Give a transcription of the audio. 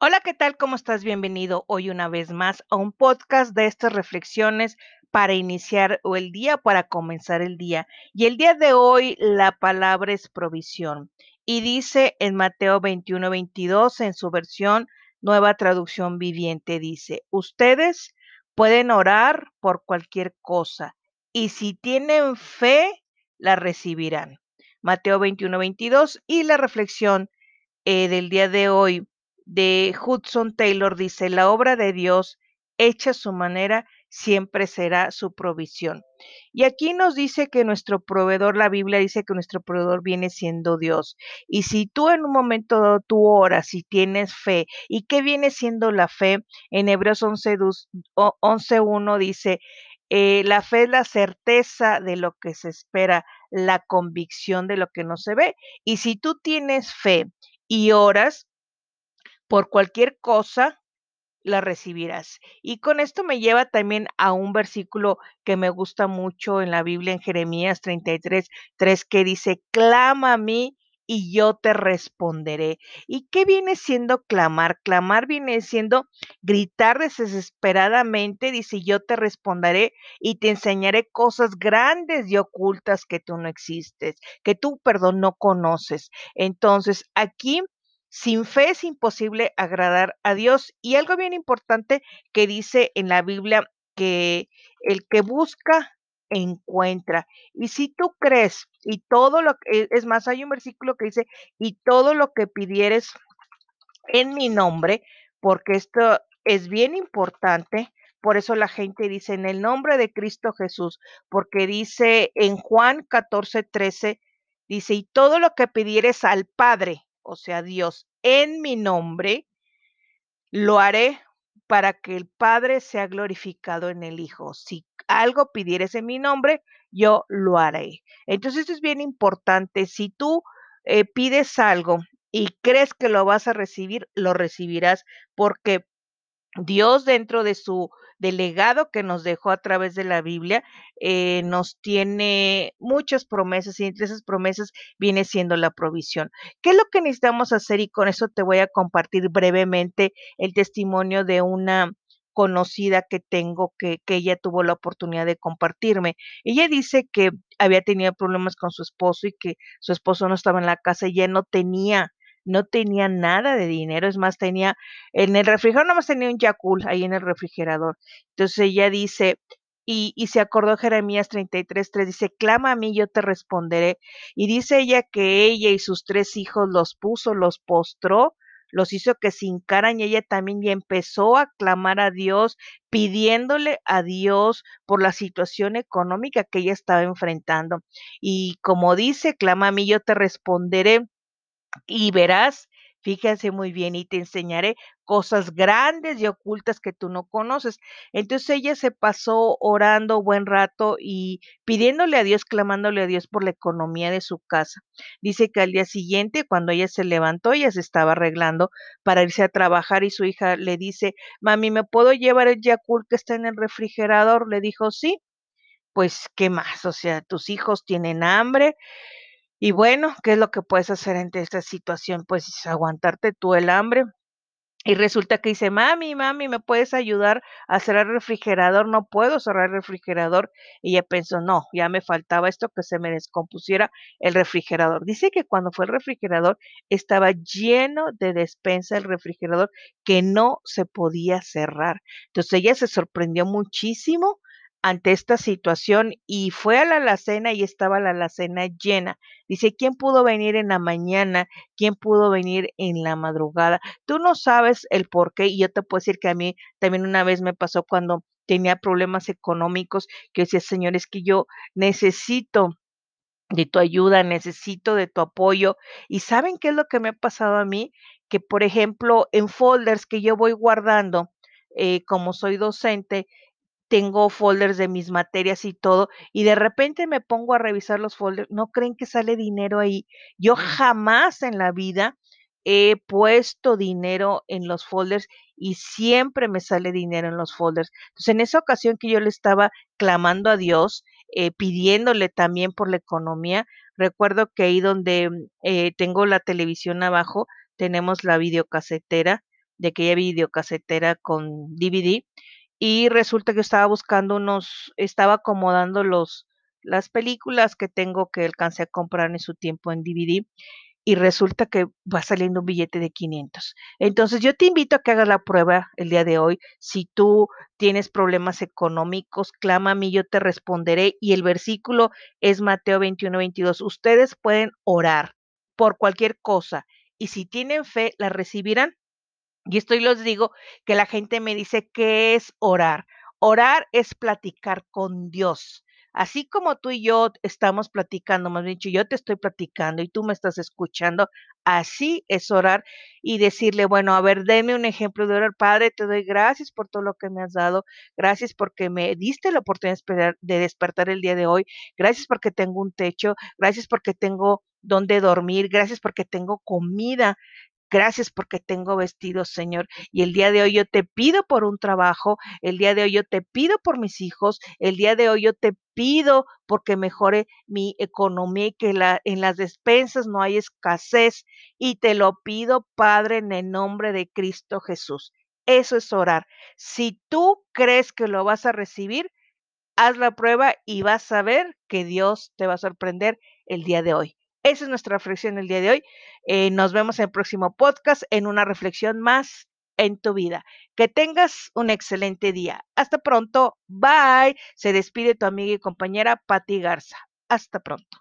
Hola, ¿qué tal? ¿Cómo estás? Bienvenido hoy una vez más a un podcast de estas reflexiones para iniciar o el día, para comenzar el día. Y el día de hoy la palabra es provisión. Y dice en Mateo 21, 22, en su versión nueva traducción viviente, dice, ustedes pueden orar por cualquier cosa y si tienen fe, la recibirán. Mateo 21, 22 y la reflexión eh, del día de hoy de Hudson Taylor dice, la obra de Dios hecha a su manera siempre será su provisión. Y aquí nos dice que nuestro proveedor, la Biblia dice que nuestro proveedor viene siendo Dios. Y si tú en un momento dado tú oras y tienes fe, ¿y qué viene siendo la fe? En Hebreos 11.1 11, dice, eh, la fe es la certeza de lo que se espera, la convicción de lo que no se ve. Y si tú tienes fe y oras, por cualquier cosa la recibirás. Y con esto me lleva también a un versículo que me gusta mucho en la Biblia, en Jeremías 33, 3, que dice, clama a mí y yo te responderé. ¿Y qué viene siendo clamar? Clamar viene siendo gritar desesperadamente, dice, yo te responderé y te enseñaré cosas grandes y ocultas que tú no existes, que tú, perdón, no conoces. Entonces, aquí sin fe es imposible agradar a Dios. Y algo bien importante que dice en la Biblia que el que busca encuentra. Y si tú crees y todo lo que, es más, hay un versículo que dice, y todo lo que pidieres en mi nombre, porque esto es bien importante, por eso la gente dice en el nombre de Cristo Jesús, porque dice en Juan 14, 13, dice, y todo lo que pidieres al Padre o sea, Dios, en mi nombre, lo haré para que el Padre sea glorificado en el Hijo. Si algo pidieres en mi nombre, yo lo haré. Entonces, esto es bien importante. Si tú eh, pides algo y crees que lo vas a recibir, lo recibirás porque Dios dentro de su delegado que nos dejó a través de la Biblia, eh, nos tiene muchas promesas y entre esas promesas viene siendo la provisión. ¿Qué es lo que necesitamos hacer? Y con eso te voy a compartir brevemente el testimonio de una conocida que tengo que, que ella tuvo la oportunidad de compartirme. Ella dice que había tenido problemas con su esposo y que su esposo no estaba en la casa y ella no tenía no tenía nada de dinero, es más, tenía, en el refrigerador nada más tenía un Yakul ahí en el refrigerador. Entonces ella dice, y, se acordó Jeremías 33, 3, dice, clama a mí, yo te responderé. Y dice ella que ella y sus tres hijos los puso, los postró, los hizo que se hincaran y ella también empezó a clamar a Dios, pidiéndole a Dios por la situación económica que ella estaba enfrentando. Y como dice, clama a mí, yo te responderé y verás, fíjense muy bien, y te enseñaré cosas grandes y ocultas que tú no conoces. Entonces ella se pasó orando buen rato y pidiéndole a Dios, clamándole a Dios por la economía de su casa. Dice que al día siguiente, cuando ella se levantó, ella se estaba arreglando para irse a trabajar y su hija le dice, mami, ¿me puedo llevar el Yakult que está en el refrigerador? Le dijo, sí. Pues, ¿qué más? O sea, tus hijos tienen hambre, y bueno, ¿qué es lo que puedes hacer ante esta situación? Pues aguantarte tú el hambre. Y resulta que dice, mami, mami, ¿me puedes ayudar a cerrar el refrigerador? No puedo cerrar el refrigerador. Y ella pensó, no, ya me faltaba esto que se me descompusiera el refrigerador. Dice que cuando fue el refrigerador estaba lleno de despensa el refrigerador que no se podía cerrar. Entonces ella se sorprendió muchísimo ante esta situación y fue a la alacena y estaba la alacena llena. Dice, ¿quién pudo venir en la mañana? ¿Quién pudo venir en la madrugada? Tú no sabes el por qué y yo te puedo decir que a mí también una vez me pasó cuando tenía problemas económicos que decía, Señor, es que yo necesito de tu ayuda, necesito de tu apoyo. ¿Y saben qué es lo que me ha pasado a mí? Que, por ejemplo, en folders que yo voy guardando, eh, como soy docente, tengo folders de mis materias y todo, y de repente me pongo a revisar los folders, no creen que sale dinero ahí. Yo jamás en la vida he puesto dinero en los folders y siempre me sale dinero en los folders. Entonces, en esa ocasión que yo le estaba clamando a Dios, eh, pidiéndole también por la economía, recuerdo que ahí donde eh, tengo la televisión abajo, tenemos la videocasetera de aquella videocasetera con DVD y resulta que estaba buscando unos, estaba acomodando los, las películas que tengo que alcancé a comprar en su tiempo en DVD y resulta que va saliendo un billete de 500. Entonces yo te invito a que hagas la prueba el día de hoy. Si tú tienes problemas económicos, clama a mí, yo te responderé. Y el versículo es Mateo 21, 22. Ustedes pueden orar por cualquier cosa y si tienen fe, la recibirán. Y esto y les digo que la gente me dice, ¿qué es orar? Orar es platicar con Dios. Así como tú y yo estamos platicando, más bien yo te estoy platicando y tú me estás escuchando, así es orar y decirle, bueno, a ver, deme un ejemplo de orar. Padre, te doy gracias por todo lo que me has dado. Gracias porque me diste la oportunidad de despertar el día de hoy. Gracias porque tengo un techo. Gracias porque tengo donde dormir. Gracias porque tengo comida. Gracias porque tengo vestidos, Señor. Y el día de hoy yo te pido por un trabajo, el día de hoy yo te pido por mis hijos, el día de hoy yo te pido porque mejore mi economía y que en las despensas no hay escasez. Y te lo pido, Padre, en el nombre de Cristo Jesús. Eso es orar. Si tú crees que lo vas a recibir, haz la prueba y vas a ver que Dios te va a sorprender el día de hoy. Esa es nuestra reflexión el día de hoy. Eh, nos vemos en el próximo podcast en una reflexión más en tu vida. Que tengas un excelente día. Hasta pronto. Bye. Se despide tu amiga y compañera Patti Garza. Hasta pronto.